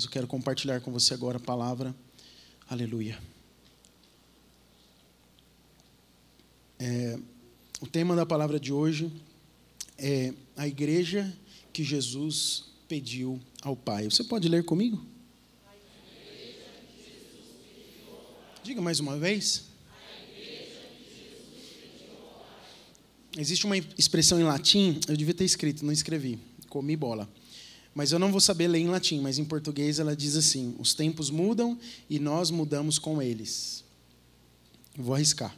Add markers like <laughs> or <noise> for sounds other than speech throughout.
Deus. Eu quero compartilhar com você agora a palavra. Aleluia. É, o tema da palavra de hoje é a igreja que Jesus pediu ao Pai. Você pode ler comigo? Diga mais uma vez. Existe uma expressão em latim, eu devia ter escrito, não escrevi. Comi bola mas eu não vou saber ler em latim, mas em português ela diz assim: os tempos mudam e nós mudamos com eles. Vou arriscar.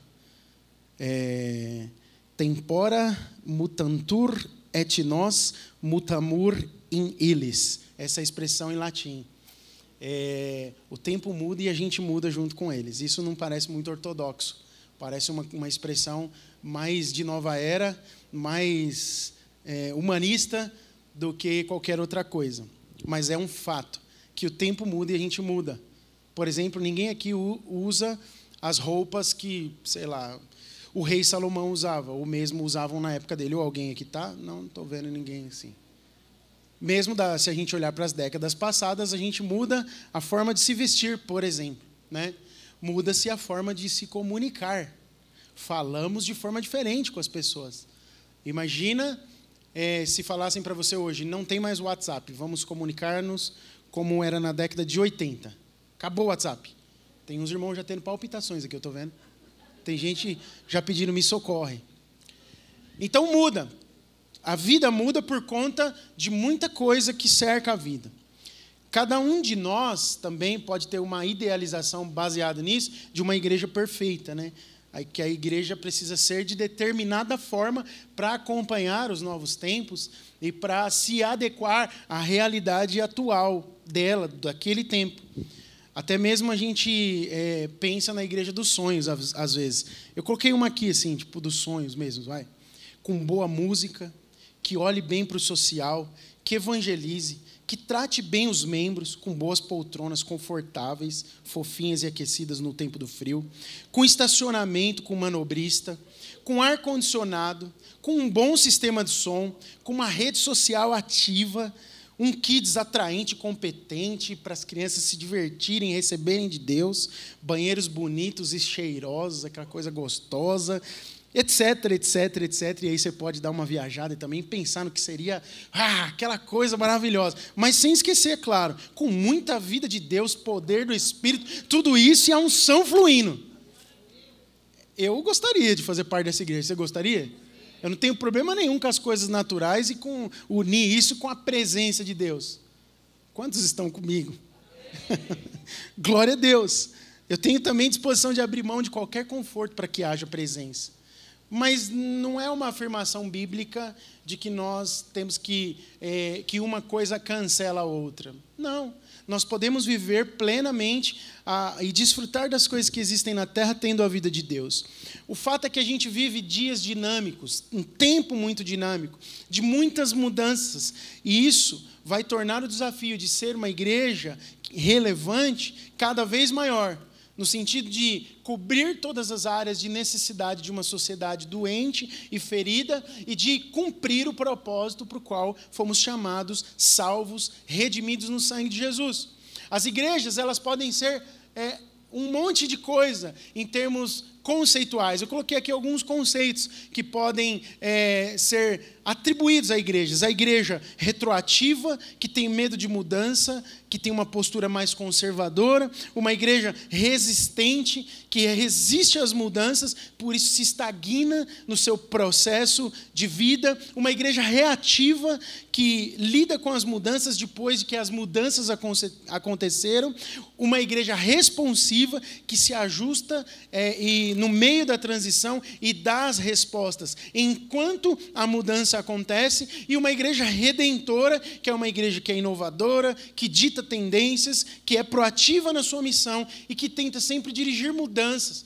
É, tempora mutantur et nos mutamur in illis. Essa é a expressão em latim. É, o tempo muda e a gente muda junto com eles. Isso não parece muito ortodoxo. Parece uma, uma expressão mais de nova era, mais é, humanista do que qualquer outra coisa. Mas é um fato que o tempo muda e a gente muda. Por exemplo, ninguém aqui usa as roupas que, sei lá, o rei Salomão usava, ou mesmo usavam na época dele. Ou alguém aqui tá? Não estou vendo ninguém assim. Mesmo da, se a gente olhar para as décadas passadas, a gente muda a forma de se vestir, por exemplo, né? Muda-se a forma de se comunicar. Falamos de forma diferente com as pessoas. Imagina é, se falassem para você hoje, não tem mais WhatsApp, vamos comunicar-nos como era na década de 80. Acabou o WhatsApp. Tem uns irmãos já tendo palpitações aqui, eu estou vendo. Tem gente já pedindo me socorre. Então muda. A vida muda por conta de muita coisa que cerca a vida. Cada um de nós também pode ter uma idealização baseada nisso de uma igreja perfeita, né? Que a igreja precisa ser de determinada forma para acompanhar os novos tempos e para se adequar à realidade atual dela, daquele tempo. Até mesmo a gente é, pensa na igreja dos sonhos, às vezes. Eu coloquei uma aqui, assim, tipo, dos sonhos mesmo, vai. Com boa música, que olhe bem para o social, que evangelize, que trate bem os membros, com boas poltronas confortáveis, fofinhas e aquecidas no tempo do frio, com estacionamento com manobrista, com ar condicionado, com um bom sistema de som, com uma rede social ativa, um kids atraente, competente para as crianças se divertirem, receberem de Deus, banheiros bonitos e cheirosos, aquela coisa gostosa, etc, etc, etc. E aí você pode dar uma viajada e também pensar no que seria ah, aquela coisa maravilhosa. Mas sem esquecer, claro, com muita vida de Deus, poder do Espírito, tudo isso e a unção fluindo. Eu gostaria de fazer parte dessa igreja. Você gostaria? Eu não tenho problema nenhum com as coisas naturais e com unir isso com a presença de Deus. Quantos estão comigo? <laughs> Glória a Deus. Eu tenho também disposição de abrir mão de qualquer conforto para que haja presença mas não é uma afirmação bíblica de que nós temos que é, que uma coisa cancela a outra. Não, nós podemos viver plenamente a, e desfrutar das coisas que existem na Terra tendo a vida de Deus. O fato é que a gente vive dias dinâmicos, um tempo muito dinâmico, de muitas mudanças, e isso vai tornar o desafio de ser uma igreja relevante cada vez maior no sentido de cobrir todas as áreas de necessidade de uma sociedade doente e ferida e de cumprir o propósito para o qual fomos chamados, salvos, redimidos no sangue de Jesus. As igrejas elas podem ser é, um monte de coisa em termos conceituais. Eu coloquei aqui alguns conceitos que podem é, ser atribuídos a igrejas. A igreja retroativa, que tem medo de mudança, que tem uma postura mais conservadora, uma igreja resistente, que resiste às mudanças, por isso se estagna no seu processo de vida, uma igreja reativa, que lida com as mudanças depois de que as mudanças aconteceram, uma igreja responsiva, que se ajusta é, e no meio da transição e dá as respostas enquanto a mudança acontece, e uma igreja redentora, que é uma igreja que é inovadora, que dita tendências, que é proativa na sua missão e que tenta sempre dirigir mudanças,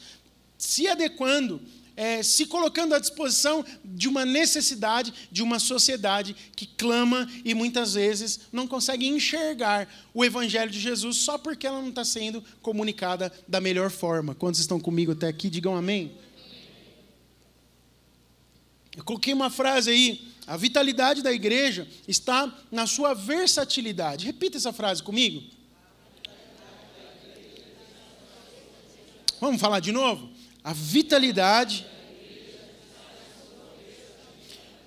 se adequando é, se colocando à disposição de uma necessidade de uma sociedade que clama e muitas vezes não consegue enxergar o Evangelho de Jesus só porque ela não está sendo comunicada da melhor forma. Quantos estão comigo até aqui, digam amém. Eu coloquei uma frase aí. A vitalidade da igreja está na sua versatilidade. Repita essa frase comigo. Vamos falar de novo? A vitalidade.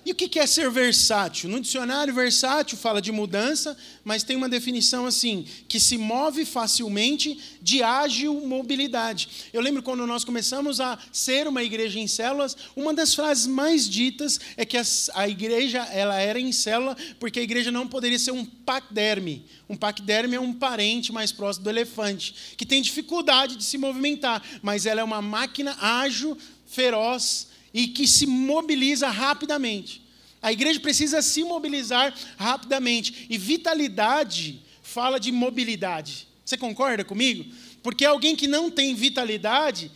E o que é ser versátil? No dicionário, versátil fala de mudança, mas tem uma definição assim: que se move facilmente de ágil mobilidade. Eu lembro quando nós começamos a ser uma igreja em células, uma das frases mais ditas é que a, igreja ela era em célula porque a igreja não poderia ser um paquiderme. Um paquiderme é um parente mais próximo do elefante, que tem dificuldade de se movimentar, mas ela é uma máquina ágil, feroz e que se mobiliza rapidamente. A igreja precisa se mobilizar rapidamente. E vitalidade fala de mobilidade. Você concorda comigo? Porque alguém que não tem vitalidade,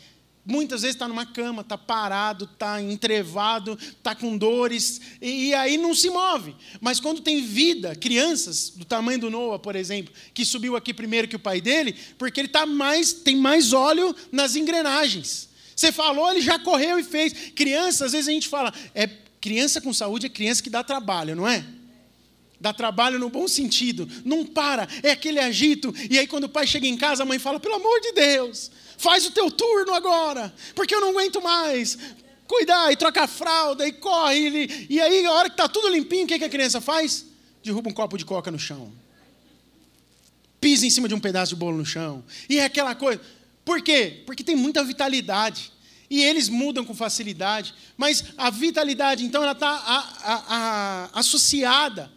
muitas vezes está numa cama, está parado, está entrevado, está com dores, e, e, aí não se move. Mas quando tem vida, crianças do tamanho do Noah, por exemplo, que subiu aqui primeiro que o pai dele, porque ele tá mais, tem mais óleo nas engrenagens. Você falou, ele já correu e fez. Criança, às vezes a gente fala, é criança com saúde é criança que dá trabalho, não é? Dá trabalho no bom sentido, não para, é aquele agito. E aí, quando o pai chega em casa, a mãe fala: pelo amor de Deus, faz o teu turno agora, porque eu não aguento mais. Cuidar, e troca a fralda, e corre. E, e aí, a hora que está tudo limpinho, o que, que a criança faz? Derruba um copo de coca no chão, pisa em cima de um pedaço de bolo no chão, e é aquela coisa. Por quê? Porque tem muita vitalidade. E eles mudam com facilidade. Mas a vitalidade, então, ela está associada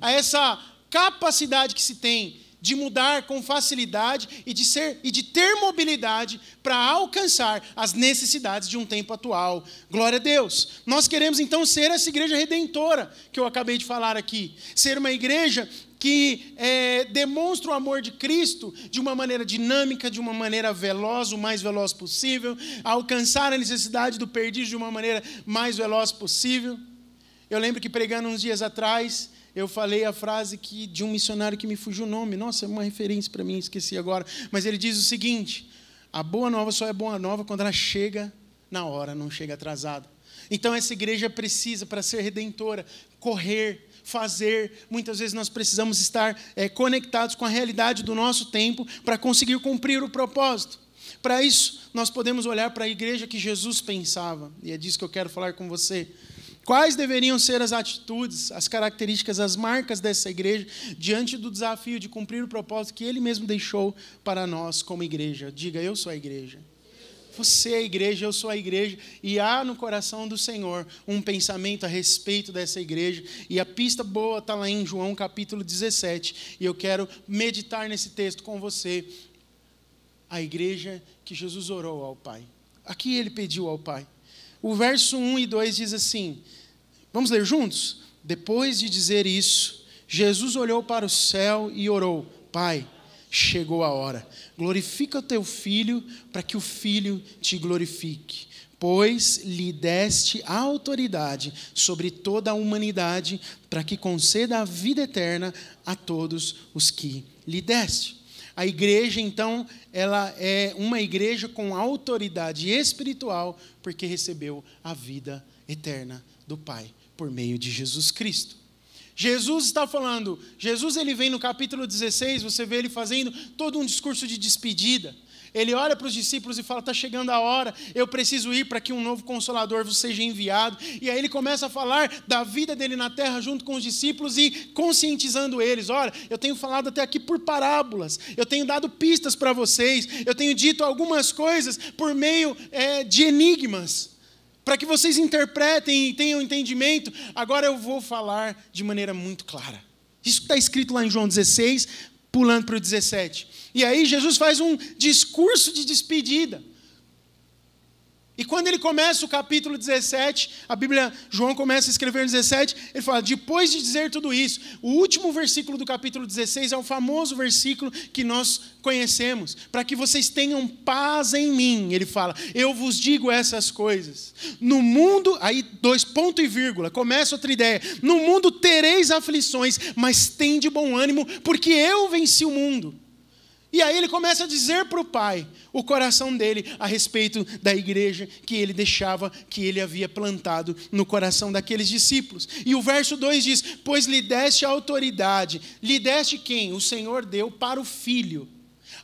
a essa capacidade que se tem de mudar com facilidade e de ser e de ter mobilidade para alcançar as necessidades de um tempo atual. Glória a Deus. Nós queremos então ser essa igreja redentora que eu acabei de falar aqui, ser uma igreja que é, demonstra o amor de Cristo de uma maneira dinâmica, de uma maneira veloz, o mais veloz possível, alcançar a necessidade do perdido de uma maneira mais veloz possível. Eu lembro que pregando uns dias atrás, eu falei a frase que de um missionário que me fugiu o nome. Nossa, é uma referência para mim, esqueci agora. Mas ele diz o seguinte: a boa nova só é boa nova quando ela chega na hora, não chega atrasada. Então essa igreja precisa, para ser redentora, correr fazer. Muitas vezes nós precisamos estar é, conectados com a realidade do nosso tempo para conseguir cumprir o propósito. Para isso, nós podemos olhar para a igreja que Jesus pensava, e é disso que eu quero falar com você. Quais deveriam ser as atitudes, as características, as marcas dessa igreja diante do desafio de cumprir o propósito que ele mesmo deixou para nós como igreja? Diga, eu sou a igreja. Você é a igreja, eu sou a igreja, e há no coração do Senhor um pensamento a respeito dessa igreja, e a pista boa está lá em João capítulo 17, e eu quero meditar nesse texto com você. A igreja que Jesus orou ao Pai. Aqui ele pediu ao Pai. O verso 1 e 2 diz assim: vamos ler juntos? Depois de dizer isso, Jesus olhou para o céu e orou: Pai chegou a hora. Glorifica o teu filho, para que o filho te glorifique. Pois lhe deste a autoridade sobre toda a humanidade, para que conceda a vida eterna a todos os que lhe deste. A igreja, então, ela é uma igreja com autoridade espiritual, porque recebeu a vida eterna do Pai por meio de Jesus Cristo. Jesus está falando, Jesus ele vem no capítulo 16, você vê ele fazendo todo um discurso de despedida. Ele olha para os discípulos e fala: Está chegando a hora, eu preciso ir para que um novo consolador vos seja enviado. E aí ele começa a falar da vida dele na terra junto com os discípulos e conscientizando eles: Olha, eu tenho falado até aqui por parábolas, eu tenho dado pistas para vocês, eu tenho dito algumas coisas por meio é, de enigmas para que vocês interpretem e tenham entendimento, agora eu vou falar de maneira muito clara. Isso está escrito lá em João 16, pulando para o 17. E aí Jesus faz um discurso de despedida. E quando ele começa o capítulo 17, a Bíblia, João começa a escrever no 17, ele fala: depois de dizer tudo isso, o último versículo do capítulo 16 é o famoso versículo que nós conhecemos, para que vocês tenham paz em mim. Ele fala: eu vos digo essas coisas. No mundo, aí dois ponto e vírgula, começa outra ideia. No mundo tereis aflições, mas tem de bom ânimo, porque eu venci o mundo. E aí ele começa a dizer para o pai o coração dele a respeito da igreja que ele deixava, que ele havia plantado no coração daqueles discípulos. E o verso 2 diz: Pois lhe deste autoridade. Lhe deste quem? O Senhor deu para o filho.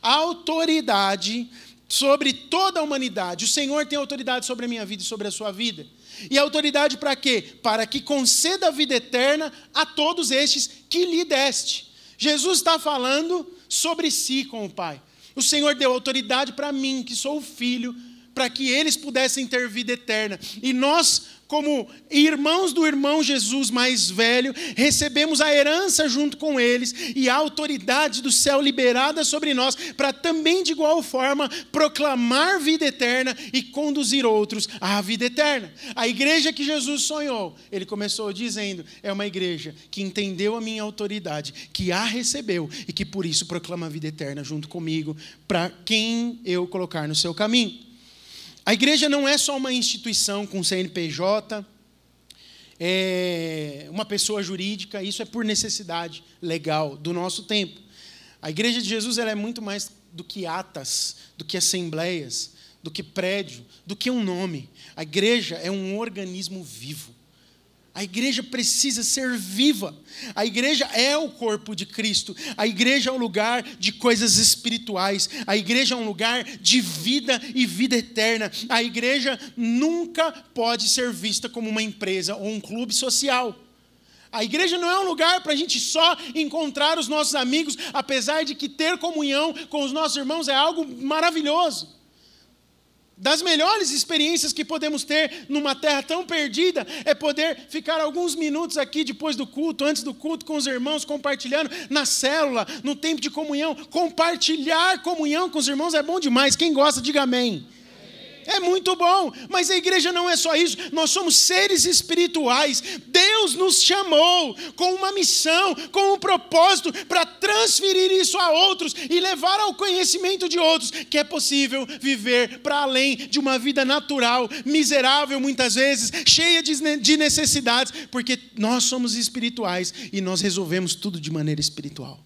A autoridade sobre toda a humanidade. O Senhor tem autoridade sobre a minha vida e sobre a sua vida. E autoridade para quê? Para que conceda a vida eterna a todos estes que lhe deste. Jesus está falando sobre si com o Pai. O Senhor deu autoridade para mim, que sou o filho, para que eles pudessem ter vida eterna. E nós como irmãos do irmão Jesus mais velho, recebemos a herança junto com eles e a autoridade do céu liberada sobre nós, para também, de igual forma, proclamar vida eterna e conduzir outros à vida eterna. A igreja que Jesus sonhou, ele começou dizendo: é uma igreja que entendeu a minha autoridade, que a recebeu e que por isso proclama a vida eterna junto comigo, para quem eu colocar no seu caminho. A igreja não é só uma instituição com CNPJ, é uma pessoa jurídica, isso é por necessidade legal do nosso tempo. A igreja de Jesus ela é muito mais do que atas, do que assembleias, do que prédio, do que um nome. A igreja é um organismo vivo. A igreja precisa ser viva. A igreja é o corpo de Cristo. A igreja é um lugar de coisas espirituais. A igreja é um lugar de vida e vida eterna. A igreja nunca pode ser vista como uma empresa ou um clube social. A igreja não é um lugar para a gente só encontrar os nossos amigos, apesar de que ter comunhão com os nossos irmãos é algo maravilhoso. Das melhores experiências que podemos ter numa terra tão perdida é poder ficar alguns minutos aqui depois do culto, antes do culto, com os irmãos, compartilhando na célula, no tempo de comunhão. Compartilhar comunhão com os irmãos é bom demais. Quem gosta, diga amém. É muito bom, mas a igreja não é só isso, nós somos seres espirituais. Deus nos chamou com uma missão, com um propósito para transferir isso a outros e levar ao conhecimento de outros que é possível viver para além de uma vida natural, miserável muitas vezes, cheia de necessidades, porque nós somos espirituais e nós resolvemos tudo de maneira espiritual.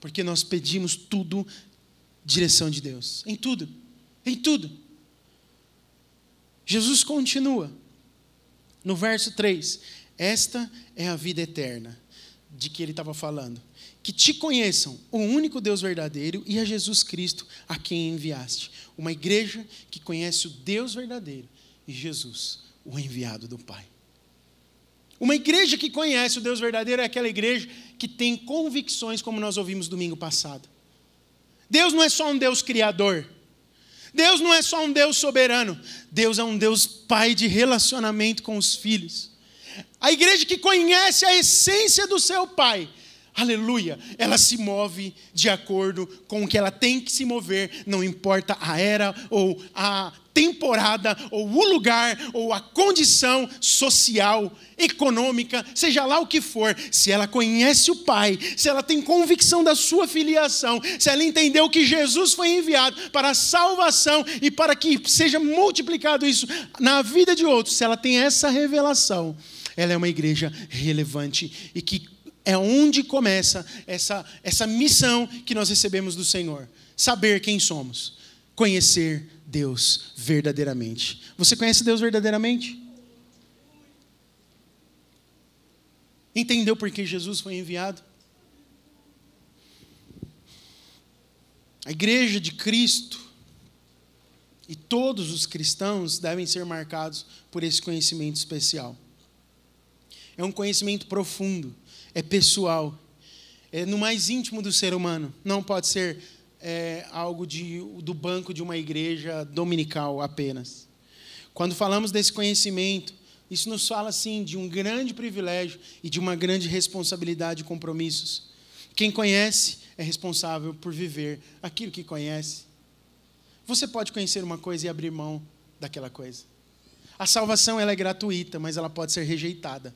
Porque nós pedimos tudo direção de Deus, em tudo, em tudo. Jesus continua no verso 3: Esta é a vida eterna, de que ele estava falando. Que te conheçam, o único Deus verdadeiro e a Jesus Cristo, a quem enviaste. Uma igreja que conhece o Deus verdadeiro e Jesus, o enviado do Pai. Uma igreja que conhece o Deus verdadeiro é aquela igreja que tem convicções, como nós ouvimos domingo passado. Deus não é só um Deus criador. Deus não é só um Deus soberano, Deus é um Deus pai de relacionamento com os filhos. A igreja que conhece a essência do seu pai, aleluia, ela se move de acordo com o que ela tem que se mover, não importa a era ou a temporada, ou o lugar, ou a condição social, econômica, seja lá o que for, se ela conhece o Pai, se ela tem convicção da sua filiação, se ela entendeu que Jesus foi enviado para a salvação e para que seja multiplicado isso na vida de outros, se ela tem essa revelação, ela é uma igreja relevante e que é onde começa essa, essa missão que nós recebemos do Senhor: saber quem somos, conhecer Deus verdadeiramente. Você conhece Deus verdadeiramente? Entendeu por que Jesus foi enviado? A igreja de Cristo e todos os cristãos devem ser marcados por esse conhecimento especial. É um conhecimento profundo, é pessoal, é no mais íntimo do ser humano. Não pode ser é, algo de, do banco de uma igreja dominical apenas. Quando falamos desse conhecimento, isso nos fala sim de um grande privilégio e de uma grande responsabilidade e compromissos. Quem conhece é responsável por viver aquilo que conhece. Você pode conhecer uma coisa e abrir mão daquela coisa. A salvação ela é gratuita, mas ela pode ser rejeitada.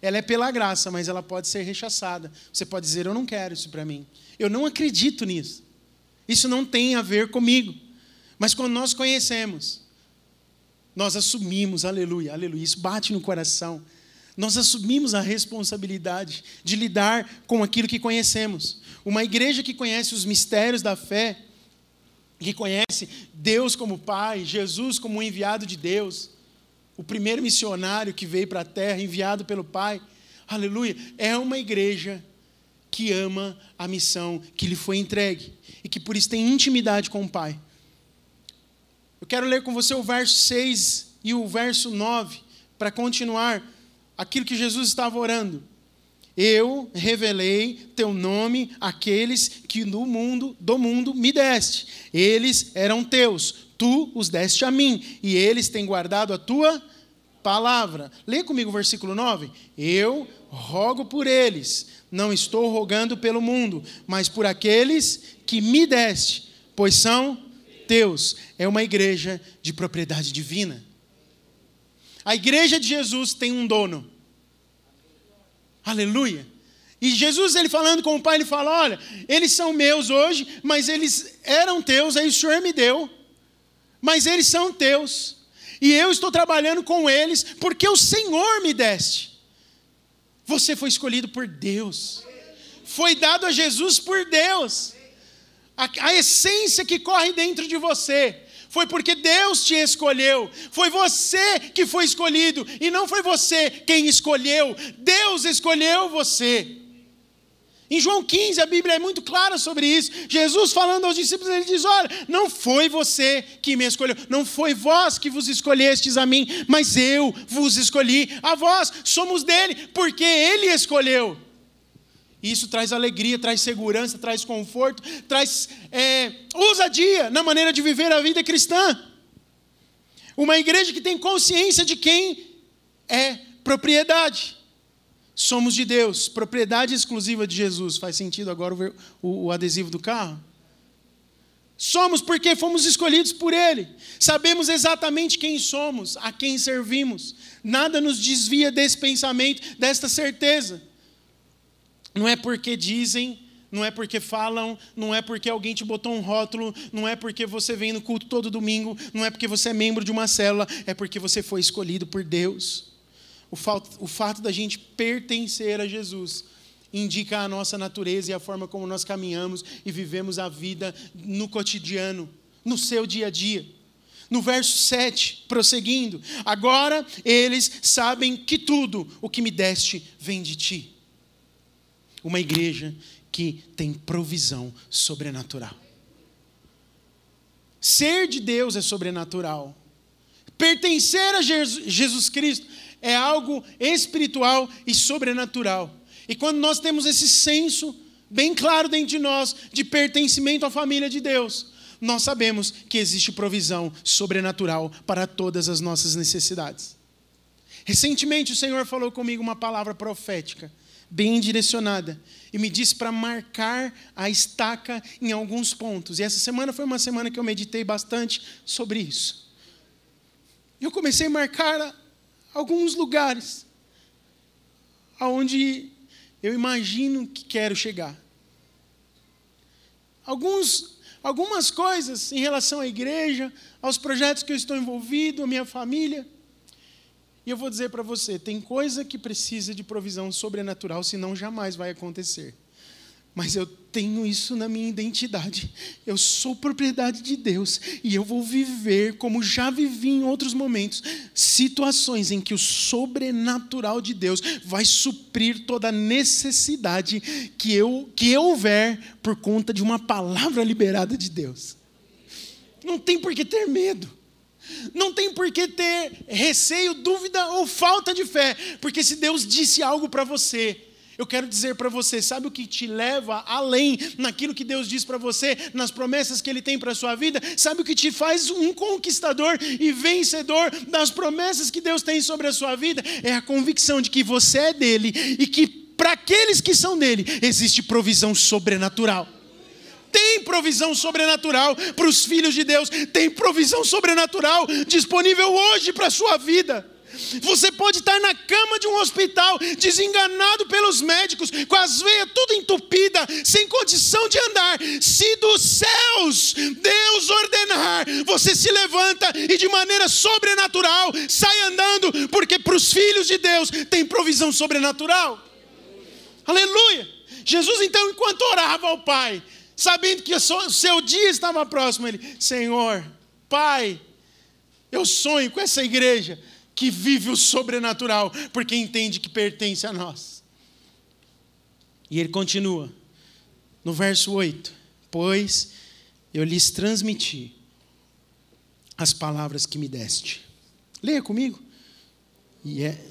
Ela é pela graça, mas ela pode ser rechaçada. Você pode dizer: Eu não quero isso para mim. Eu não acredito nisso. Isso não tem a ver comigo. Mas quando nós conhecemos, nós assumimos, aleluia, aleluia, isso bate no coração. Nós assumimos a responsabilidade de lidar com aquilo que conhecemos. Uma igreja que conhece os mistérios da fé, que conhece Deus como Pai, Jesus como enviado de Deus, o primeiro missionário que veio para a terra, enviado pelo Pai, aleluia, é uma igreja que ama a missão que lhe foi entregue e que por isso tem intimidade com o Pai. Eu quero ler com você o verso 6 e o verso 9 para continuar aquilo que Jesus estava orando. Eu revelei teu nome àqueles que no mundo, do mundo me deste. Eles eram teus, tu os deste a mim, e eles têm guardado a tua palavra. Lê comigo o versículo 9. Eu rogo por eles, não estou rogando pelo mundo, mas por aqueles que me deste, pois são teus. É uma igreja de propriedade divina. A igreja de Jesus tem um dono. Aleluia. E Jesus, ele falando com o Pai, ele fala: Olha, eles são meus hoje, mas eles eram teus, aí o Senhor me deu. Mas eles são teus. E eu estou trabalhando com eles, porque o Senhor me deste. Você foi escolhido por Deus. Foi dado a Jesus por Deus. A, a essência que corre dentro de você foi porque Deus te escolheu. Foi você que foi escolhido e não foi você quem escolheu. Deus escolheu você. Em João 15, a Bíblia é muito clara sobre isso. Jesus falando aos discípulos, ele diz: Olha, não foi você que me escolheu, não foi vós que vos escolhestes a mim, mas eu vos escolhi a vós. Somos dele, porque ele escolheu. Isso traz alegria, traz segurança, traz conforto, traz é, ousadia na maneira de viver a vida cristã. Uma igreja que tem consciência de quem é propriedade. Somos de Deus, propriedade exclusiva de Jesus. Faz sentido agora o, o, o adesivo do carro? Somos porque fomos escolhidos por Ele. Sabemos exatamente quem somos, a quem servimos. Nada nos desvia desse pensamento, desta certeza. Não é porque dizem, não é porque falam, não é porque alguém te botou um rótulo, não é porque você vem no culto todo domingo, não é porque você é membro de uma célula, é porque você foi escolhido por Deus. O fato, o fato da gente pertencer a Jesus indica a nossa natureza e a forma como nós caminhamos e vivemos a vida no cotidiano, no seu dia a dia. No verso 7, prosseguindo, agora eles sabem que tudo o que me deste vem de ti. Uma igreja que tem provisão sobrenatural. Ser de Deus é sobrenatural. Pertencer a Jesus Cristo é algo espiritual e sobrenatural. E quando nós temos esse senso bem claro dentro de nós de pertencimento à família de Deus, nós sabemos que existe provisão sobrenatural para todas as nossas necessidades. Recentemente o Senhor falou comigo uma palavra profética bem direcionada. E me disse para marcar a estaca em alguns pontos. E essa semana foi uma semana que eu meditei bastante sobre isso. Eu comecei a marcar alguns lugares aonde eu imagino que quero chegar. Alguns, algumas coisas em relação à igreja, aos projetos que eu estou envolvido, a minha família. E eu vou dizer para você: tem coisa que precisa de provisão sobrenatural, senão jamais vai acontecer. Mas eu tenho isso na minha identidade. Eu sou propriedade de Deus e eu vou viver como já vivi em outros momentos, situações em que o sobrenatural de Deus vai suprir toda necessidade que eu que houver por conta de uma palavra liberada de Deus. Não tem por que ter medo. Não tem por que ter receio, dúvida ou falta de fé, porque se Deus disse algo para você, eu quero dizer para você, sabe o que te leva além naquilo que Deus diz para você, nas promessas que Ele tem para a sua vida? Sabe o que te faz um conquistador e vencedor das promessas que Deus tem sobre a sua vida? É a convicção de que você é dele e que para aqueles que são dele existe provisão sobrenatural Tem provisão sobrenatural para os filhos de Deus, tem provisão sobrenatural disponível hoje para a sua vida. Você pode estar na cama de um hospital, desenganado pelos médicos, com as veias tudo entupida, sem condição de andar. Se dos céus Deus ordenar, você se levanta e de maneira sobrenatural sai andando, porque para os filhos de Deus tem provisão sobrenatural. Aleluia! Jesus, então, enquanto orava ao Pai, sabendo que o seu dia estava próximo, ele, Senhor, Pai, eu sonho com essa igreja que vive o sobrenatural, porque entende que pertence a nós. E ele continua, no verso 8: Pois eu lhes transmiti as palavras que me deste. Leia comigo. E é...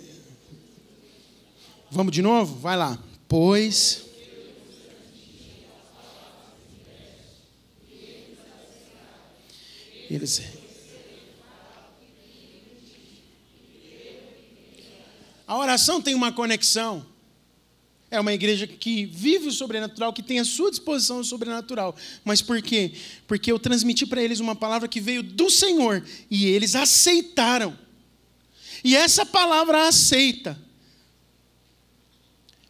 Vamos de novo? Vai lá. Pois. Eles A oração tem uma conexão. É uma igreja que vive o sobrenatural, que tem à sua disposição o sobrenatural. Mas por quê? Porque eu transmiti para eles uma palavra que veio do Senhor e eles aceitaram. E essa palavra aceita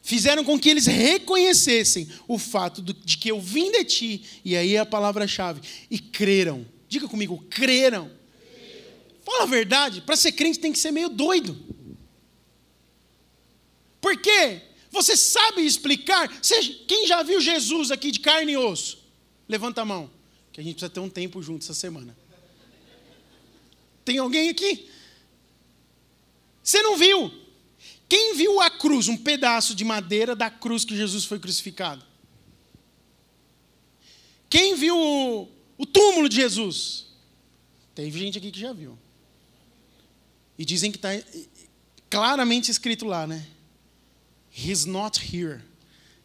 fizeram com que eles reconhecessem o fato de que eu vim de ti, e aí é a palavra-chave, e creram. Diga comigo, creram. Fala a verdade, para ser crente tem que ser meio doido. Por quê? Você sabe explicar? Você, quem já viu Jesus aqui de carne e osso? Levanta a mão, que a gente precisa ter um tempo junto essa semana. Tem alguém aqui? Você não viu? Quem viu a cruz, um pedaço de madeira da cruz que Jesus foi crucificado? Quem viu o, o túmulo de Jesus? Teve gente aqui que já viu. E dizem que está claramente escrito lá, né? He's not here.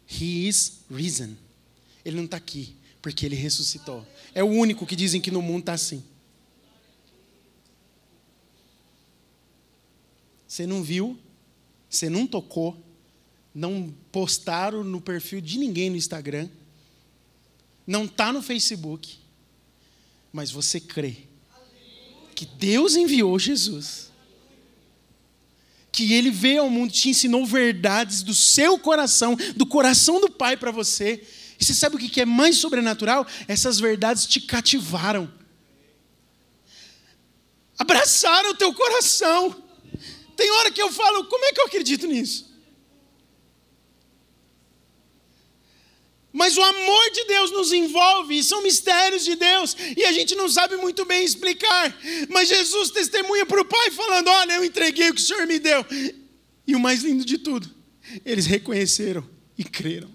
He is risen. Ele não está aqui, porque ele ressuscitou. É o único que dizem que no mundo está assim. Você não viu, você não tocou, não postaram no perfil de ninguém no Instagram, não está no Facebook, mas você crê que Deus enviou Jesus que ele veio ao mundo, te ensinou verdades do seu coração, do coração do Pai para você. E você sabe o que é mais sobrenatural? Essas verdades te cativaram. Abraçaram o teu coração. Tem hora que eu falo, como é que eu acredito nisso? Mas o amor de Deus nos envolve, são mistérios de Deus, e a gente não sabe muito bem explicar. Mas Jesus testemunha para o Pai, falando: Olha, eu entreguei o que o Senhor me deu. E o mais lindo de tudo, eles reconheceram e creram.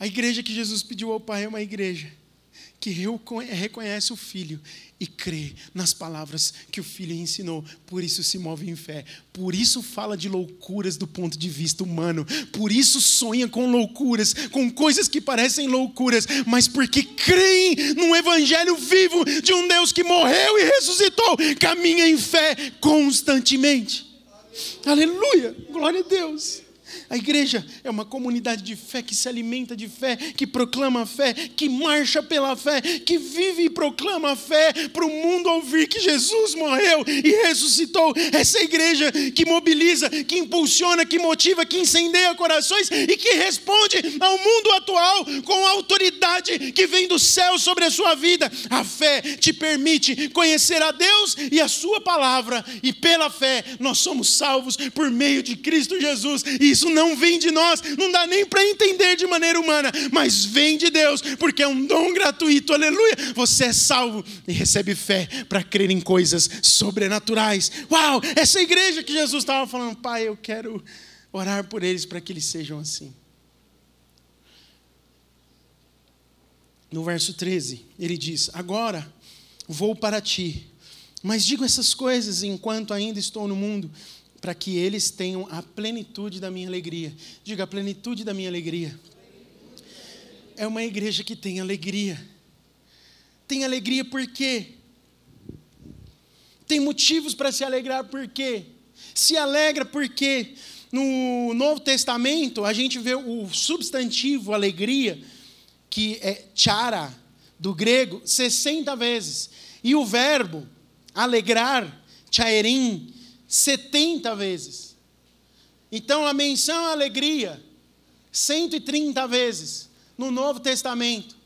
A igreja que Jesus pediu ao Pai é uma igreja que reconhece o Filho e crê nas palavras que o Filho ensinou. Por isso se move em fé. Por isso fala de loucuras do ponto de vista humano. Por isso sonha com loucuras, com coisas que parecem loucuras, mas porque creem num evangelho vivo de um Deus que morreu e ressuscitou, caminha em fé constantemente. Aleluia! Glória a Deus. A igreja é uma comunidade de fé que se alimenta de fé, que proclama a fé, que marcha pela fé, que vive e proclama a fé para o mundo ouvir que Jesus morreu e ressuscitou. Essa igreja que mobiliza, que impulsiona, que motiva, que incendeia corações e que responde ao mundo atual com a autoridade que vem do céu sobre a sua vida. A fé te permite conhecer a Deus e a sua palavra, e pela fé nós somos salvos por meio de Cristo Jesus. E isso não vem de nós, não dá nem para entender de maneira humana, mas vem de Deus, porque é um dom gratuito, aleluia. Você é salvo e recebe fé para crer em coisas sobrenaturais. Uau, essa igreja que Jesus estava falando, Pai, eu quero orar por eles para que eles sejam assim. No verso 13, ele diz: Agora vou para ti, mas digo essas coisas enquanto ainda estou no mundo para que eles tenham a plenitude da minha alegria. Diga, a plenitude da minha alegria. É uma igreja que tem alegria. Tem alegria por quê? Tem motivos para se alegrar por quê? Se alegra porque no Novo Testamento a gente vê o substantivo alegria que é chara, do grego, 60 vezes. E o verbo alegrar, chaerim, 70 vezes. Então a menção à alegria, 130 vezes no Novo Testamento.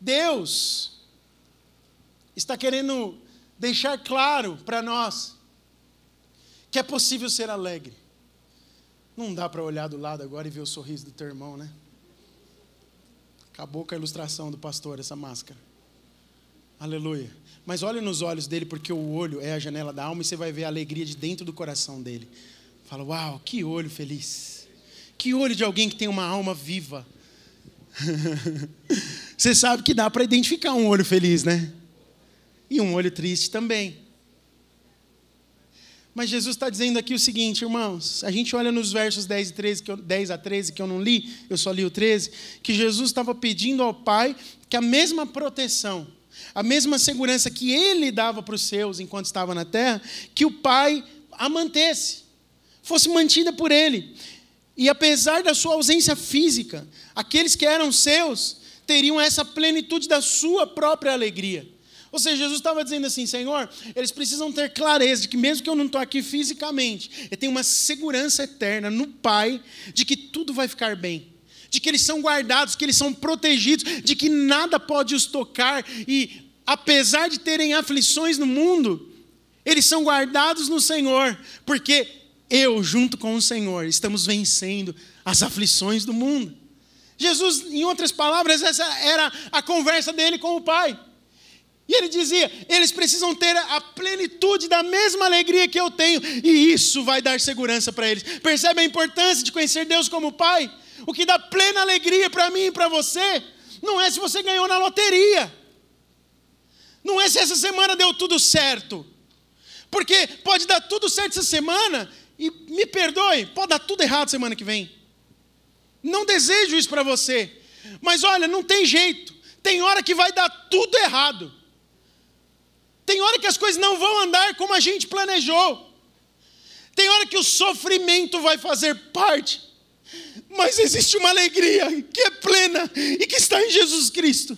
Deus está querendo deixar claro para nós que é possível ser alegre. Não dá para olhar do lado agora e ver o sorriso do teu irmão, né? Acabou com a ilustração do pastor, essa máscara. Aleluia. Mas olhe nos olhos dele, porque o olho é a janela da alma e você vai ver a alegria de dentro do coração dele. Fala, uau, que olho feliz. Que olho de alguém que tem uma alma viva. <laughs> você sabe que dá para identificar um olho feliz, né? E um olho triste também. Mas Jesus está dizendo aqui o seguinte, irmãos, a gente olha nos versos 10, e 13, que eu, 10 a 13, que eu não li, eu só li o 13, que Jesus estava pedindo ao Pai que a mesma proteção, a mesma segurança que ele dava para os seus enquanto estava na terra, que o Pai a mantesse, fosse mantida por ele. E apesar da sua ausência física, aqueles que eram seus teriam essa plenitude da sua própria alegria. Ou seja, Jesus estava dizendo assim: Senhor, eles precisam ter clareza de que, mesmo que eu não estou aqui fisicamente, eu tenho uma segurança eterna no Pai de que tudo vai ficar bem, de que eles são guardados, que eles são protegidos, de que nada pode os tocar e, apesar de terem aflições no mundo, eles são guardados no Senhor, porque eu, junto com o Senhor, estamos vencendo as aflições do mundo. Jesus, em outras palavras, essa era a conversa dele com o Pai. E ele dizia: eles precisam ter a plenitude da mesma alegria que eu tenho, e isso vai dar segurança para eles. Percebe a importância de conhecer Deus como Pai? O que dá plena alegria para mim e para você, não é se você ganhou na loteria, não é se essa semana deu tudo certo, porque pode dar tudo certo essa semana, e me perdoe, pode dar tudo errado semana que vem. Não desejo isso para você, mas olha, não tem jeito, tem hora que vai dar tudo errado. Tem hora que as coisas não vão andar como a gente planejou. Tem hora que o sofrimento vai fazer parte. Mas existe uma alegria que é plena e que está em Jesus Cristo.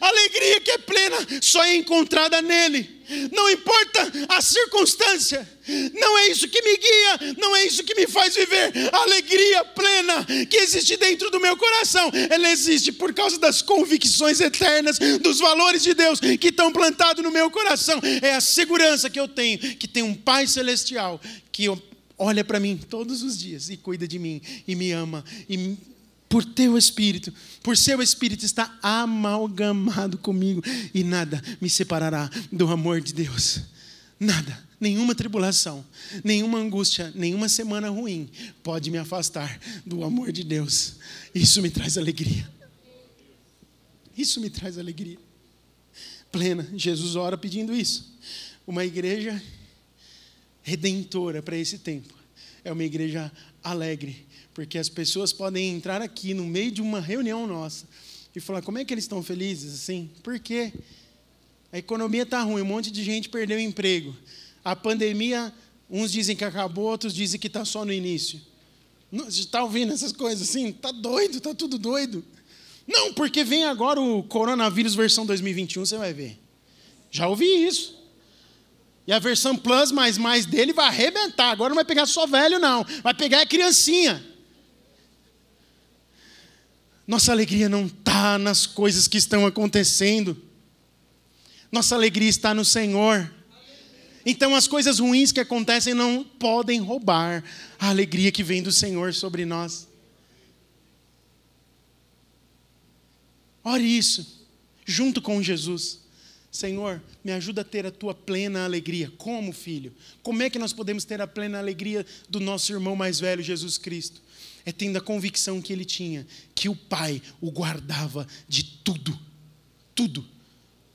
Alegria que é plena só é encontrada nele. Não importa a circunstância, não é isso que me guia, não é isso que me faz viver. A alegria plena que existe dentro do meu coração, ela existe por causa das convicções eternas, dos valores de Deus que estão plantados no meu coração. É a segurança que eu tenho, que tem um Pai Celestial que olha para mim todos os dias e cuida de mim e me ama e por teu espírito, por seu espírito está amalgamado comigo e nada me separará do amor de Deus. Nada, nenhuma tribulação, nenhuma angústia, nenhuma semana ruim pode me afastar do amor de Deus. Isso me traz alegria. Isso me traz alegria. Plena, Jesus ora pedindo isso. Uma igreja redentora para esse tempo. É uma igreja alegre, porque as pessoas podem entrar aqui no meio de uma reunião nossa e falar: como é que eles estão felizes assim? Por quê? A economia está ruim, um monte de gente perdeu o emprego. A pandemia, uns dizem que acabou, outros dizem que está só no início. Está ouvindo essas coisas assim? Está doido, está tudo doido. Não, porque vem agora o coronavírus versão 2021, você vai ver. Já ouvi isso. E a versão Plus mais mais dele vai arrebentar. Agora não vai pegar só velho, não. Vai pegar a criancinha. Nossa alegria não está nas coisas que estão acontecendo. Nossa alegria está no Senhor. Então as coisas ruins que acontecem não podem roubar a alegria que vem do Senhor sobre nós. Ore isso, junto com Jesus. Senhor, me ajuda a ter a tua plena alegria. Como, filho? Como é que nós podemos ter a plena alegria do nosso irmão mais velho, Jesus Cristo? é tendo a convicção que ele tinha que o Pai o guardava de tudo. Tudo.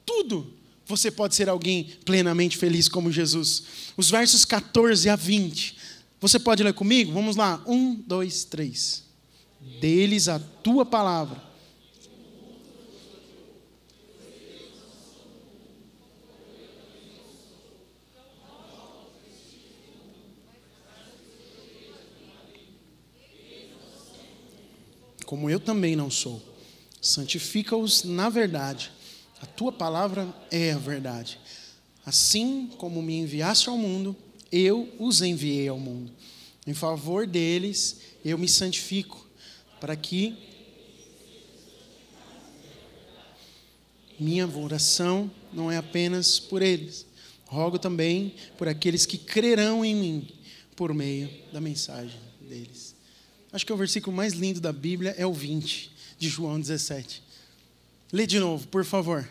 Tudo. Você pode ser alguém plenamente feliz como Jesus. Os versos 14 a 20. Você pode ler comigo? Vamos lá. Um, dois, três. Deles a tua palavra como eu também não sou. Santifica-os na verdade. A tua palavra é a verdade. Assim como me enviaste ao mundo, eu os enviei ao mundo. Em favor deles, eu me santifico, para que minha oração não é apenas por eles. Rogo também por aqueles que crerão em mim por meio da mensagem deles. Acho que o versículo mais lindo da Bíblia é o 20 de João 17. Lê de novo, por favor.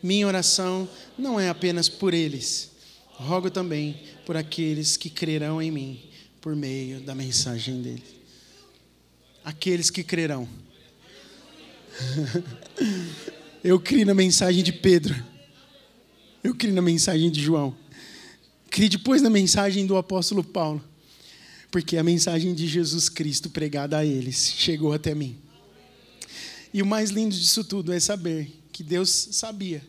Minha oração não é apenas por eles, rogo também por aqueles que crerão em mim por meio da mensagem dele. Aqueles que crerão. <laughs> Eu criei na mensagem de Pedro. Eu criei na mensagem de João. Criei depois na mensagem do apóstolo Paulo. Porque a mensagem de Jesus Cristo pregada a eles chegou até mim. E o mais lindo disso tudo é saber que Deus sabia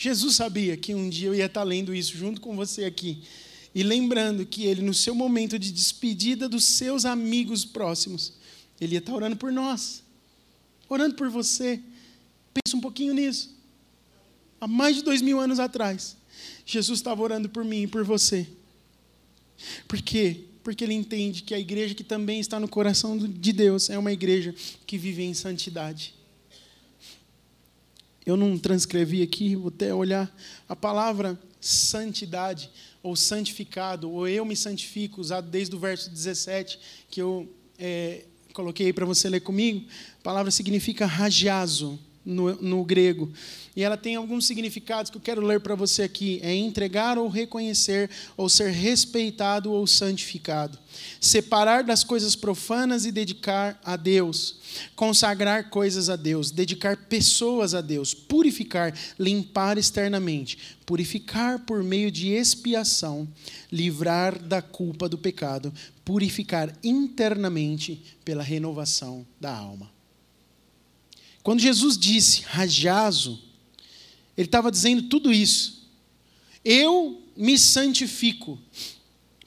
Jesus sabia que um dia eu ia estar lendo isso junto com você aqui. E lembrando que ele, no seu momento de despedida dos seus amigos próximos, ele ia estar orando por nós, orando por você. Pensa um pouquinho nisso. Há mais de dois mil anos atrás, Jesus estava orando por mim e por você. Por quê? Porque ele entende que a igreja que também está no coração de Deus é uma igreja que vive em santidade. Eu não transcrevi aqui, vou até olhar a palavra santidade ou santificado, ou eu me santifico, usado desde o verso 17, que eu é, coloquei para você ler comigo. A palavra significa rajazo no, no grego. E ela tem alguns significados que eu quero ler para você aqui: é entregar ou reconhecer, ou ser respeitado ou santificado. Separar das coisas profanas e dedicar a Deus. Consagrar coisas a Deus, dedicar pessoas a Deus, purificar, limpar externamente, purificar por meio de expiação, livrar da culpa do pecado, purificar internamente pela renovação da alma. Quando Jesus disse rajazo, ele estava dizendo tudo isso. Eu me santifico,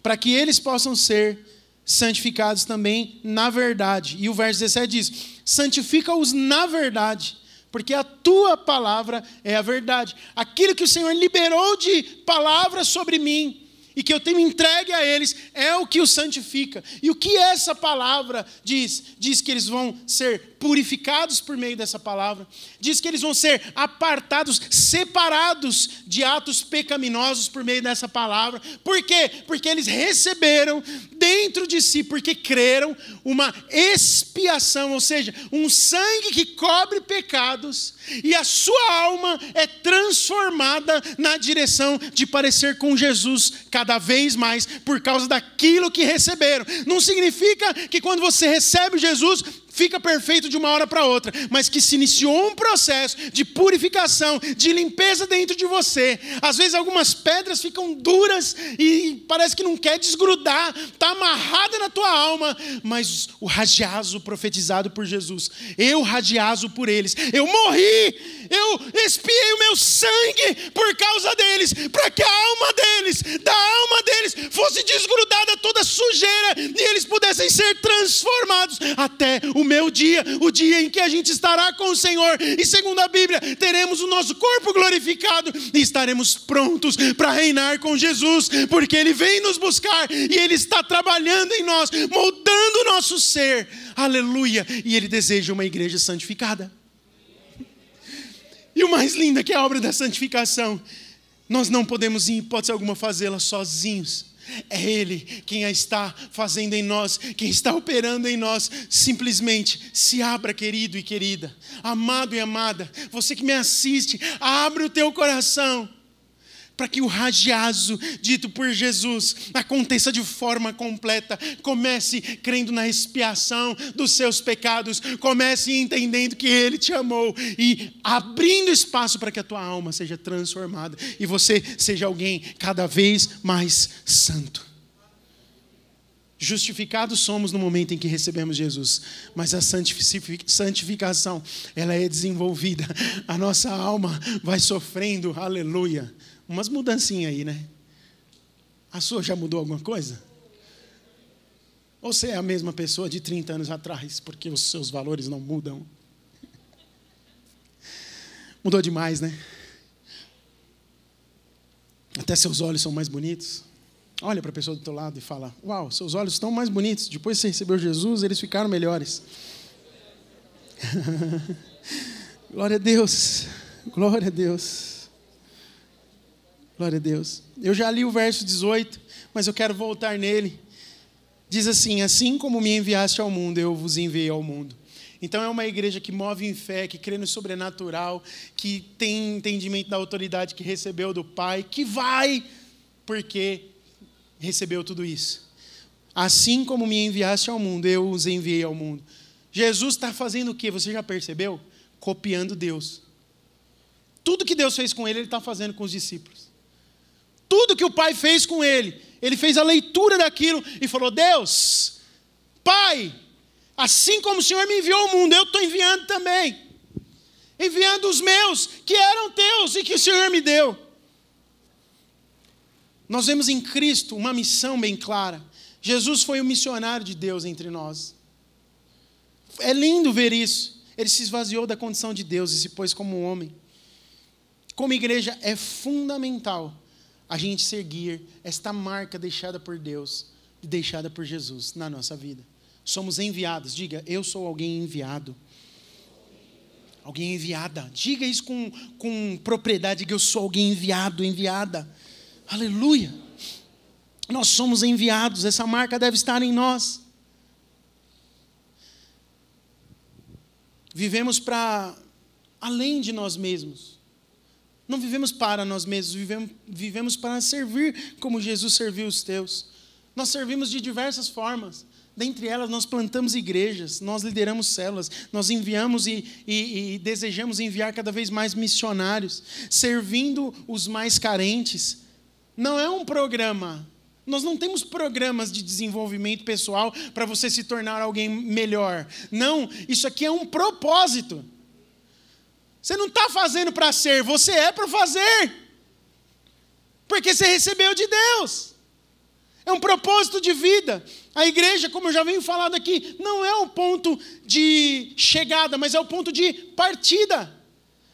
para que eles possam ser santificados também na verdade. E o verso 17 diz: santifica-os na verdade, porque a tua palavra é a verdade. Aquilo que o Senhor liberou de palavras sobre mim, e que eu tenho entregue a eles é o que os santifica. E o que essa palavra diz? Diz que eles vão ser purificados por meio dessa palavra. Diz que eles vão ser apartados, separados de atos pecaminosos por meio dessa palavra. Por quê? Porque eles receberam dentro de si, porque creram, uma expiação, ou seja, um sangue que cobre pecados, e a sua alma é transformada na direção de parecer com Jesus cada vez mais por causa daquilo que receberam. Não significa que quando você recebe Jesus, fica perfeito de uma hora para outra, mas que se iniciou um processo de purificação, de limpeza dentro de você. Às vezes algumas pedras ficam duras e parece que não quer desgrudar, está amarrada na tua alma, mas o radiazo profetizado por Jesus, eu radiazo por eles, eu morri, eu espiei o meu sangue por causa deles, para que a alma deles, da alma deles, fosse desgrudada toda sujeira e eles pudessem ser transformados até o o meu dia, o dia em que a gente estará com o Senhor, e segundo a Bíblia, teremos o nosso corpo glorificado e estaremos prontos para reinar com Jesus, porque Ele vem nos buscar e Ele está trabalhando em nós, moldando o nosso ser, aleluia, e Ele deseja uma igreja santificada. E o mais lindo é que a obra da santificação, nós não podemos, em hipótese alguma, fazê-la sozinhos é Ele quem a está fazendo em nós, quem está operando em nós. Simplesmente se abra, querido e querida, amado e amada, você que me assiste, abre o teu coração para que o radiazo dito por Jesus aconteça de forma completa. Comece crendo na expiação dos seus pecados, comece entendendo que Ele te amou e abrindo espaço para que a tua alma seja transformada e você seja alguém cada vez mais santo. Justificados somos no momento em que recebemos Jesus, mas a santificação, ela é desenvolvida. A nossa alma vai sofrendo, aleluia, umas mudancinhas aí, né? A sua já mudou alguma coisa? Ou você é a mesma pessoa de 30 anos atrás, porque os seus valores não mudam? <laughs> Mudou demais, né? Até seus olhos são mais bonitos. Olha para a pessoa do teu lado e fala: Uau, seus olhos estão mais bonitos. Depois que você recebeu Jesus, eles ficaram melhores. <laughs> Glória a Deus. Glória a Deus. Glória a Deus. Eu já li o verso 18, mas eu quero voltar nele. Diz assim: Assim como me enviaste ao mundo, eu vos enviei ao mundo. Então é uma igreja que move em fé, que crê no sobrenatural, que tem entendimento da autoridade que recebeu do Pai, que vai porque recebeu tudo isso. Assim como me enviaste ao mundo, eu os enviei ao mundo. Jesus está fazendo o que? Você já percebeu? Copiando Deus. Tudo que Deus fez com ele, ele está fazendo com os discípulos. Tudo que o Pai fez com ele, ele fez a leitura daquilo e falou: Deus, Pai, Assim como o Senhor me enviou ao mundo, eu estou enviando também. Enviando os meus, que eram teus e que o Senhor me deu. Nós vemos em Cristo uma missão bem clara. Jesus foi o missionário de Deus entre nós. É lindo ver isso. Ele se esvaziou da condição de Deus e se pôs como homem. Como igreja, é fundamental a gente seguir esta marca deixada por Deus e deixada por Jesus na nossa vida. Somos enviados. Diga, eu sou alguém enviado. Alguém enviada. Diga isso com, com propriedade. Diga, eu sou alguém enviado, enviada. Aleluia. Nós somos enviados. Essa marca deve estar em nós. Vivemos para além de nós mesmos. Não vivemos para nós mesmos, vivemos, vivemos para servir como Jesus serviu os teus. Nós servimos de diversas formas. Dentre elas, nós plantamos igrejas, nós lideramos células, nós enviamos e, e, e, desejamos enviar cada vez mais missionários, servindo os mais carentes. Não é um programa. Nós não temos programas de desenvolvimento pessoal para você se tornar alguém melhor. Não, isso aqui é um propósito. Você não está fazendo para ser, você é para fazer. Porque você recebeu de Deus. É um propósito de vida. A igreja, como eu já venho falando aqui, não é o ponto de chegada, mas é o ponto de partida.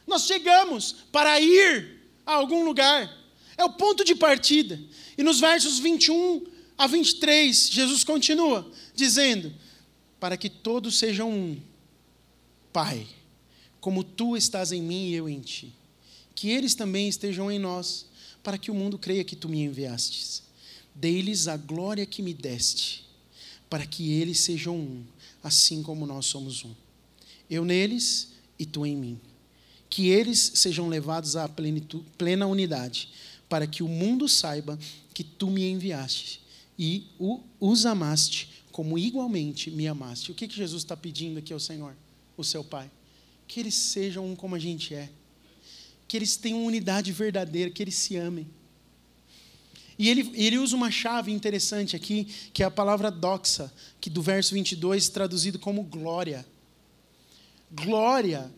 Nós chegamos para ir a algum lugar. É o ponto de partida. E nos versos 21 a 23, Jesus continua dizendo: Para que todos sejam um, Pai, como tu estás em mim e eu em ti, que eles também estejam em nós, para que o mundo creia que tu me enviastes. Dei-lhes a glória que me deste, para que eles sejam um, assim como nós somos um. Eu neles e tu em mim. Que eles sejam levados à plena unidade, para que o mundo saiba que tu me enviaste e os amaste como igualmente me amaste. O que, que Jesus está pedindo aqui ao Senhor, o seu Pai? Que eles sejam um como a gente é. Que eles tenham unidade verdadeira, que eles se amem. E ele, ele usa uma chave interessante aqui, que é a palavra doxa, que do verso 22 traduzido como glória. Glória,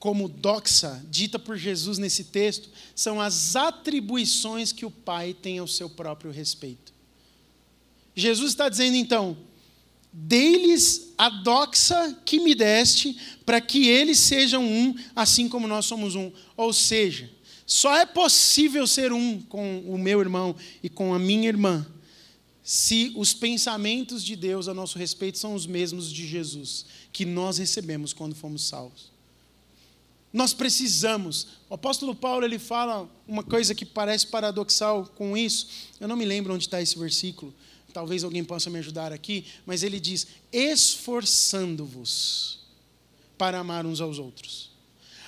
como doxa, dita por Jesus nesse texto, são as atribuições que o Pai tem ao seu próprio respeito. Jesus está dizendo então: dei-lhes a doxa que me deste, para que eles sejam um, assim como nós somos um. Ou seja, só é possível ser um com o meu irmão e com a minha irmã se os pensamentos de Deus a nosso respeito são os mesmos de Jesus, que nós recebemos quando fomos salvos. Nós precisamos. O apóstolo Paulo ele fala uma coisa que parece paradoxal com isso. Eu não me lembro onde está esse versículo. Talvez alguém possa me ajudar aqui, mas ele diz: esforçando-vos para amar uns aos outros.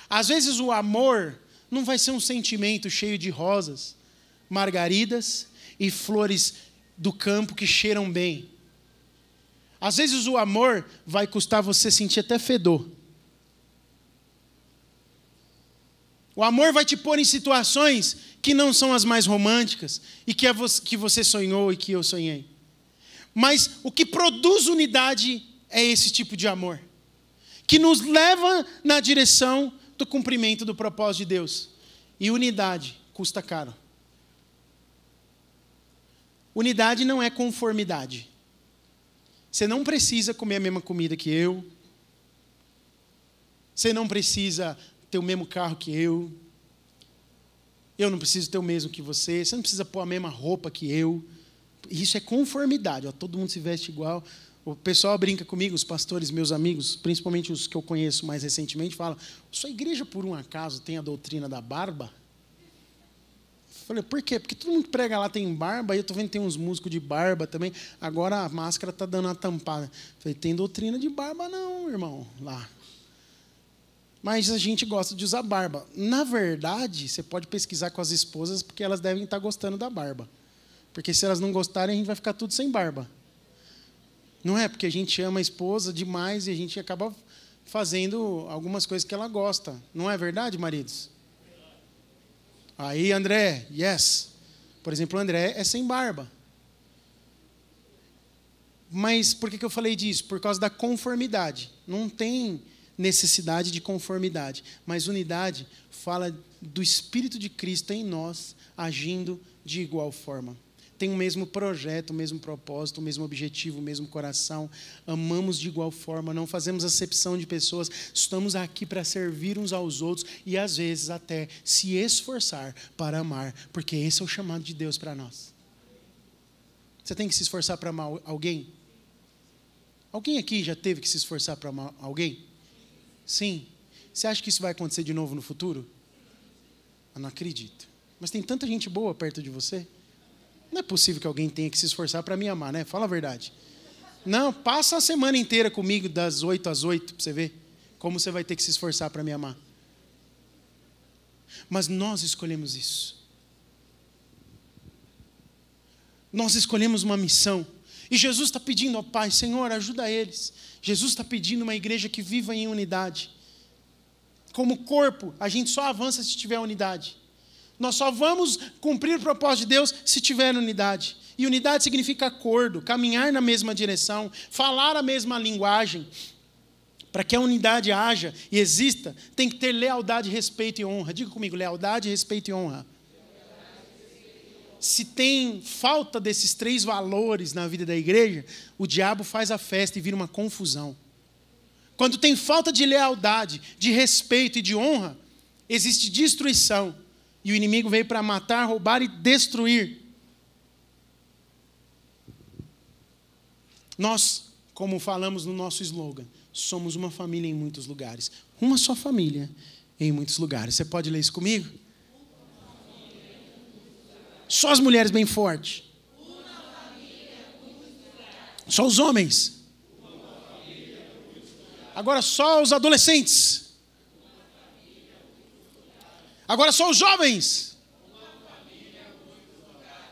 Às vezes o amor não vai ser um sentimento cheio de rosas, margaridas e flores do campo que cheiram bem. Às vezes o amor vai custar você sentir até fedor. O amor vai te pôr em situações que não são as mais românticas e que, é que você sonhou e que eu sonhei. Mas o que produz unidade é esse tipo de amor, que nos leva na direção do cumprimento do propósito de Deus. E unidade custa caro. Unidade não é conformidade. Você não precisa comer a mesma comida que eu. Você não precisa ter o mesmo carro que eu. Eu não preciso ter o mesmo que você. Você não precisa pôr a mesma roupa que eu. Isso é conformidade. Ó, todo mundo se veste igual. O pessoal brinca comigo, os pastores, meus amigos, principalmente os que eu conheço mais recentemente, falam: sua igreja, por um acaso, tem a doutrina da barba? Falei, por quê? Porque todo mundo prega lá tem barba, e eu estou vendo que tem uns músicos de barba também. Agora a máscara está dando uma tampada. Falei, tem doutrina de barba não, irmão, lá. Mas a gente gosta de usar barba. Na verdade, você pode pesquisar com as esposas, porque elas devem estar gostando da barba. Porque se elas não gostarem, a gente vai ficar tudo sem barba. Não é? Porque a gente ama a esposa demais e a gente acaba fazendo algumas coisas que ela gosta. Não é verdade, maridos? Aí, André, yes. Por exemplo, o André é sem barba. Mas por que, que eu falei disso? Por causa da conformidade. Não tem necessidade de conformidade, mas unidade fala do Espírito de Cristo em nós agindo de igual forma tem o mesmo projeto, o mesmo propósito, o mesmo objetivo, o mesmo coração, amamos de igual forma, não fazemos acepção de pessoas, estamos aqui para servir uns aos outros e às vezes até se esforçar para amar, porque esse é o chamado de Deus para nós. Você tem que se esforçar para amar alguém? Alguém aqui já teve que se esforçar para amar alguém? Sim. Você acha que isso vai acontecer de novo no futuro? Eu não acredito. Mas tem tanta gente boa perto de você. Não é possível que alguém tenha que se esforçar para me amar, né? Fala a verdade. Não, passa a semana inteira comigo, das 8 às 8, para você ver como você vai ter que se esforçar para me amar. Mas nós escolhemos isso. Nós escolhemos uma missão. E Jesus está pedindo ao Pai, Senhor, ajuda eles. Jesus está pedindo uma igreja que viva em unidade. Como corpo, a gente só avança se tiver unidade. Nós só vamos cumprir o propósito de Deus se tiver unidade. E unidade significa acordo, caminhar na mesma direção, falar a mesma linguagem. Para que a unidade haja e exista, tem que ter lealdade, respeito e honra. Diga comigo, lealdade, respeito e honra. Se tem falta desses três valores na vida da igreja, o diabo faz a festa e vira uma confusão. Quando tem falta de lealdade, de respeito e de honra, existe destruição e o inimigo veio para matar, roubar e destruir. Nós, como falamos no nosso slogan, somos uma família em muitos lugares. Uma só família em muitos lugares. Você pode ler isso comigo? Só as mulheres bem forte. Só os homens. Agora só os adolescentes. Agora só os jovens.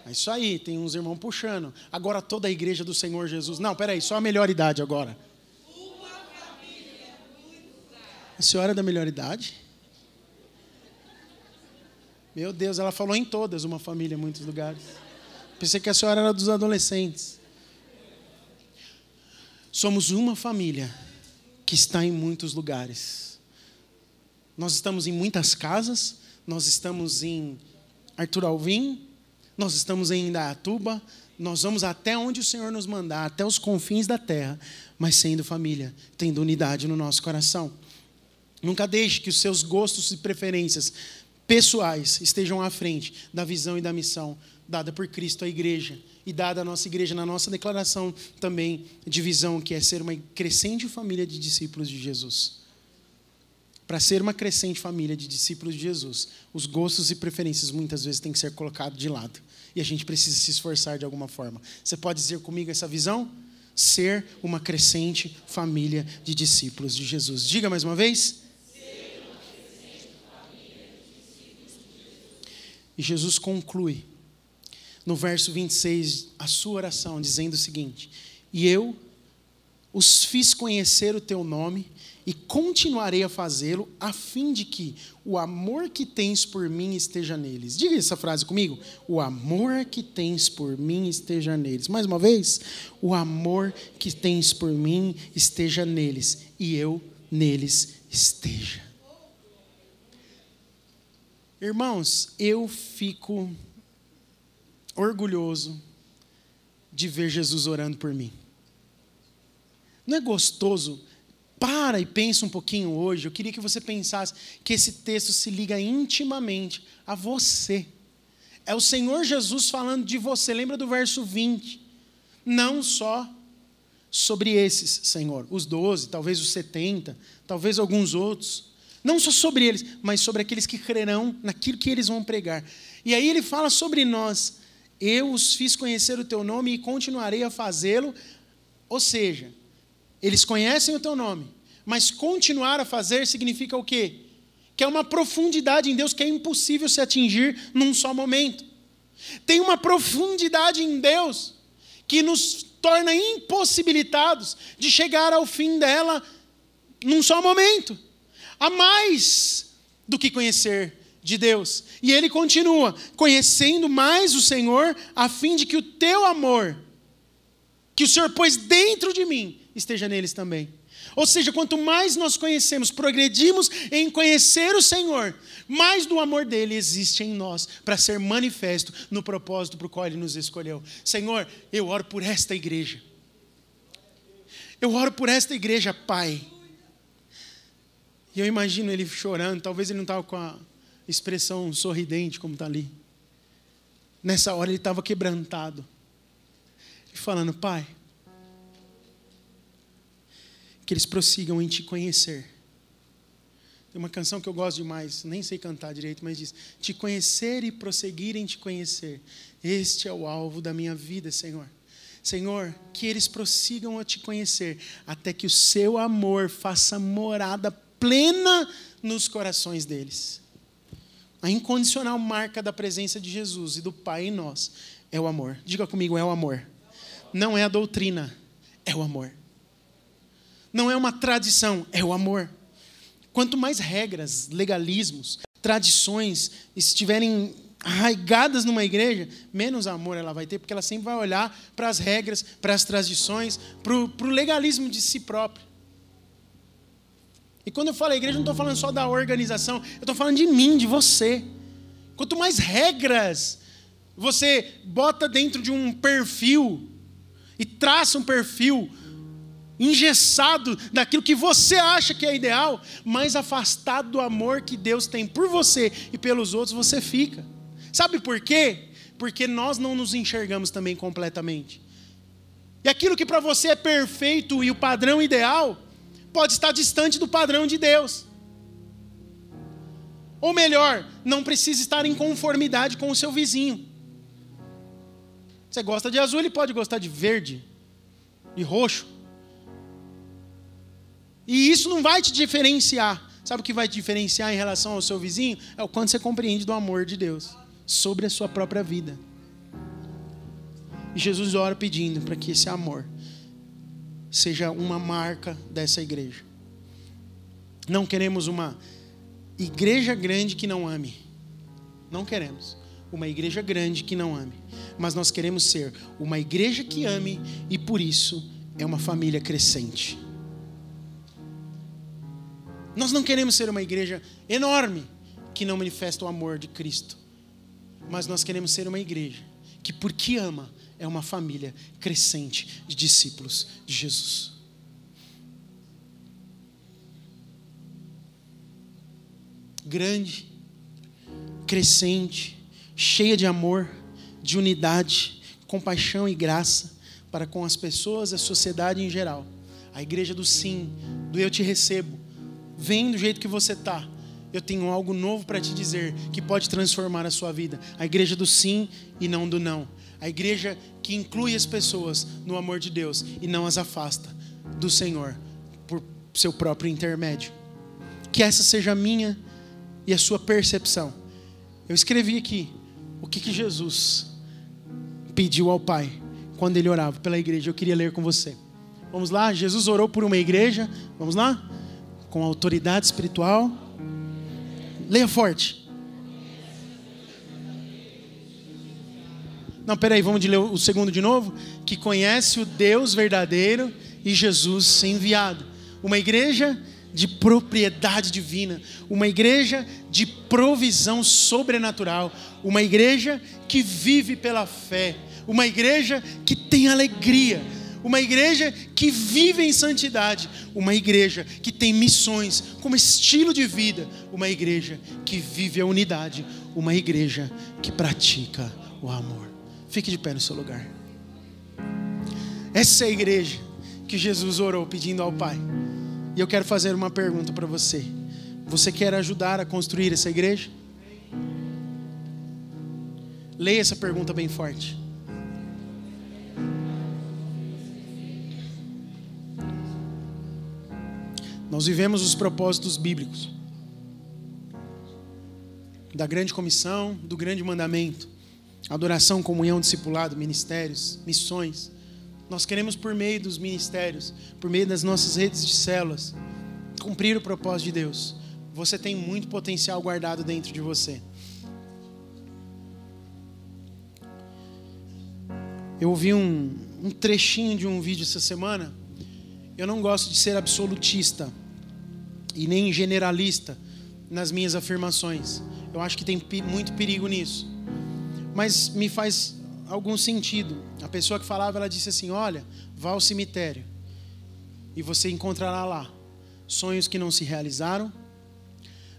É isso aí, tem uns irmãos puxando. Agora toda a igreja do Senhor Jesus. Não, peraí, só a melhor idade agora. A senhora é da melhor idade? Meu Deus, ela falou em todas, uma família em muitos lugares. Pensei que a senhora era dos adolescentes. Somos uma família que está em muitos lugares. Nós estamos em muitas casas, nós estamos em Arthur Alvim, nós estamos em Indaiatuba, nós vamos até onde o Senhor nos mandar, até os confins da terra, mas sendo família, tendo unidade no nosso coração. Nunca deixe que os seus gostos e preferências pessoais estejam à frente da visão e da missão dada por Cristo à igreja e dada à nossa igreja na nossa declaração também de visão, que é ser uma crescente família de discípulos de Jesus. Para ser uma crescente família de discípulos de Jesus, os gostos e preferências muitas vezes têm que ser colocados de lado. E a gente precisa se esforçar de alguma forma. Você pode dizer comigo essa visão? Ser uma crescente família de discípulos de Jesus. Diga mais uma vez. E Jesus conclui no verso 26 a sua oração, dizendo o seguinte: E eu os fiz conhecer o teu nome e continuarei a fazê-lo, a fim de que o amor que tens por mim esteja neles. Diga essa frase comigo. O amor que tens por mim esteja neles. Mais uma vez. O amor que tens por mim esteja neles, e eu neles esteja. Irmãos, eu fico orgulhoso de ver Jesus orando por mim. Não é gostoso? Para e pensa um pouquinho hoje. Eu queria que você pensasse que esse texto se liga intimamente a você. É o Senhor Jesus falando de você. Lembra do verso 20? Não só sobre esses, Senhor, os 12, talvez os 70, talvez alguns outros. Não só sobre eles, mas sobre aqueles que crerão naquilo que eles vão pregar. E aí ele fala sobre nós. Eu os fiz conhecer o teu nome e continuarei a fazê-lo. Ou seja, eles conhecem o teu nome, mas continuar a fazer significa o quê? Que é uma profundidade em Deus que é impossível se atingir num só momento. Tem uma profundidade em Deus que nos torna impossibilitados de chegar ao fim dela num só momento. Há mais do que conhecer de Deus. E ele continua: conhecendo mais o Senhor, a fim de que o teu amor, que o Senhor pôs dentro de mim, esteja neles também. Ou seja, quanto mais nós conhecemos, progredimos em conhecer o Senhor, mais do amor dele existe em nós para ser manifesto no propósito para o qual ele nos escolheu. Senhor, eu oro por esta igreja. Eu oro por esta igreja, Pai. E eu imagino ele chorando, talvez ele não estava com a expressão sorridente como está ali. Nessa hora ele estava quebrantado. E falando, Pai, que eles prossigam em te conhecer. Tem uma canção que eu gosto demais, nem sei cantar direito, mas diz: Te conhecer e prosseguir em te conhecer. Este é o alvo da minha vida, Senhor. Senhor, que eles prossigam a te conhecer, até que o seu amor faça morada plena nos corações deles. A incondicional marca da presença de Jesus e do Pai em nós é o amor. Diga comigo, é o amor. Não é a doutrina, é o amor não é uma tradição, é o amor. Quanto mais regras, legalismos, tradições estiverem arraigadas numa igreja, menos amor ela vai ter, porque ela sempre vai olhar para as regras, para as tradições, para o legalismo de si própria. E quando eu falo igreja, não estou falando só da organização, eu estou falando de mim, de você. Quanto mais regras você bota dentro de um perfil e traça um perfil engessado daquilo que você acha que é ideal, mais afastado do amor que Deus tem por você e pelos outros você fica. Sabe por quê? Porque nós não nos enxergamos também completamente. E aquilo que para você é perfeito e o padrão ideal, pode estar distante do padrão de Deus. Ou melhor, não precisa estar em conformidade com o seu vizinho. Você gosta de azul, ele pode gostar de verde, de roxo. E isso não vai te diferenciar. Sabe o que vai te diferenciar em relação ao seu vizinho? É o quanto você compreende do amor de Deus sobre a sua própria vida. E Jesus ora pedindo para que esse amor seja uma marca dessa igreja. Não queremos uma igreja grande que não ame. Não queremos uma igreja grande que não ame. Mas nós queremos ser uma igreja que ame e por isso é uma família crescente. Nós não queremos ser uma igreja enorme que não manifesta o amor de Cristo, mas nós queremos ser uma igreja que, porque ama, é uma família crescente de discípulos de Jesus. Grande, crescente, cheia de amor, de unidade, compaixão e graça para com as pessoas a sociedade em geral. A igreja do sim, do eu te recebo, Vem do jeito que você está. Eu tenho algo novo para te dizer que pode transformar a sua vida. A igreja do sim e não do não. A igreja que inclui as pessoas no amor de Deus e não as afasta do Senhor por seu próprio intermédio. Que essa seja a minha e a sua percepção. Eu escrevi aqui o que, que Jesus pediu ao Pai quando ele orava pela igreja. Eu queria ler com você. Vamos lá? Jesus orou por uma igreja. Vamos lá? Com autoridade espiritual. Leia forte. Não, peraí, vamos ler o segundo de novo. Que conhece o Deus verdadeiro e Jesus enviado. Uma igreja de propriedade divina, uma igreja de provisão sobrenatural, uma igreja que vive pela fé, uma igreja que tem alegria, uma igreja que vive em santidade, uma igreja que tem missões como estilo de vida, uma igreja que vive a unidade, uma igreja que pratica o amor. Fique de pé no seu lugar. Essa é a igreja que Jesus orou pedindo ao Pai. E eu quero fazer uma pergunta para você. Você quer ajudar a construir essa igreja? Leia essa pergunta bem forte. Nós vivemos os propósitos bíblicos da grande comissão, do grande mandamento, adoração, comunhão, discipulado, ministérios, missões. Nós queremos, por meio dos ministérios, por meio das nossas redes de células, cumprir o propósito de Deus. Você tem muito potencial guardado dentro de você. Eu ouvi um, um trechinho de um vídeo essa semana. Eu não gosto de ser absolutista e nem generalista nas minhas afirmações. Eu acho que tem muito perigo nisso. Mas me faz algum sentido. A pessoa que falava, ela disse assim: Olha, vá ao cemitério e você encontrará lá sonhos que não se realizaram.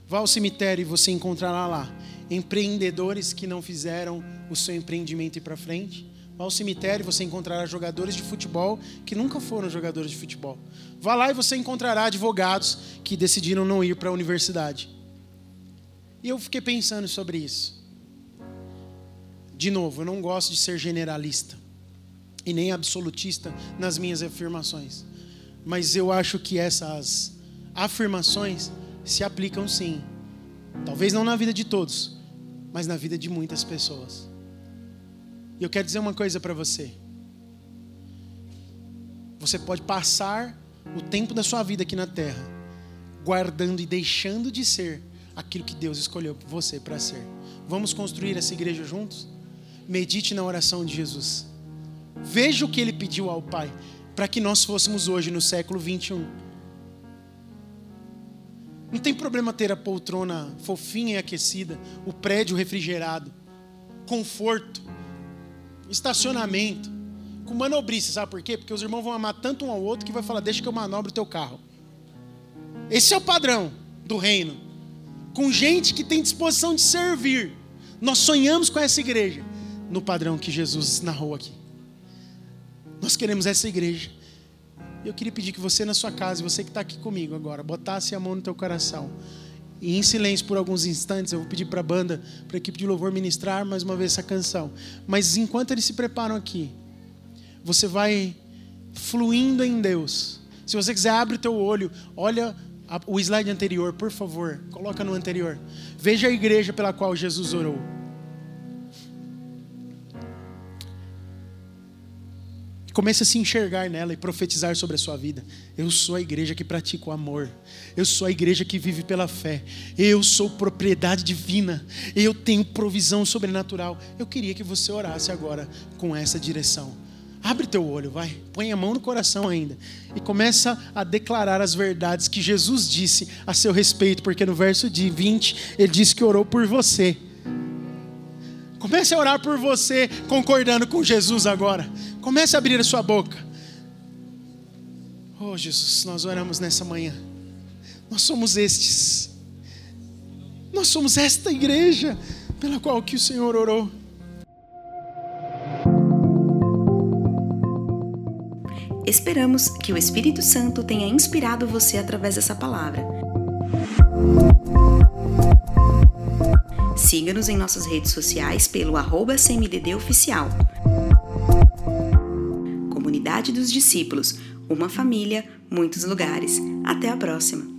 Vá ao cemitério e você encontrará lá empreendedores que não fizeram o seu empreendimento ir para frente. Vá ao cemitério e você encontrará jogadores de futebol que nunca foram jogadores de futebol. Vá lá e você encontrará advogados que decidiram não ir para a universidade. E eu fiquei pensando sobre isso. De novo, eu não gosto de ser generalista e nem absolutista nas minhas afirmações. Mas eu acho que essas afirmações se aplicam sim. Talvez não na vida de todos, mas na vida de muitas pessoas. E eu quero dizer uma coisa para você. Você pode passar o tempo da sua vida aqui na terra guardando e deixando de ser aquilo que Deus escolheu você para ser. Vamos construir essa igreja juntos? Medite na oração de Jesus. Veja o que ele pediu ao Pai para que nós fôssemos hoje no século 21. Não tem problema ter a poltrona fofinha e aquecida, o prédio refrigerado, conforto estacionamento, com manobrice, sabe por quê? Porque os irmãos vão amar tanto um ao outro que vai falar, deixa que eu manobro o teu carro. Esse é o padrão do reino. Com gente que tem disposição de servir. Nós sonhamos com essa igreja no padrão que Jesus narrou aqui. Nós queremos essa igreja. Eu queria pedir que você na sua casa, você que está aqui comigo agora, botasse a mão no teu coração e em silêncio por alguns instantes, eu vou pedir para a banda, para a equipe de louvor ministrar mais uma vez essa canção. Mas enquanto eles se preparam aqui, você vai fluindo em Deus. Se você quiser, abre o teu olho, olha o slide anterior, por favor, coloca no anterior. Veja a igreja pela qual Jesus orou. Comece a se enxergar nela e profetizar sobre a sua vida. Eu sou a igreja que pratica o amor. Eu sou a igreja que vive pela fé. Eu sou propriedade divina. Eu tenho provisão sobrenatural. Eu queria que você orasse agora com essa direção. Abre teu olho, vai. Põe a mão no coração ainda. E começa a declarar as verdades que Jesus disse a seu respeito, porque no verso de 20 ele disse que orou por você. Comece a orar por você, concordando com Jesus agora. Comece a abrir a sua boca. Oh, Jesus, nós oramos nessa manhã. Nós somos estes. Nós somos esta igreja pela qual que o Senhor orou. Esperamos que o Espírito Santo tenha inspirado você através dessa palavra. Siga-nos em nossas redes sociais pelo arroba Oficial. Comunidade dos Discípulos, uma família, muitos lugares. Até a próxima!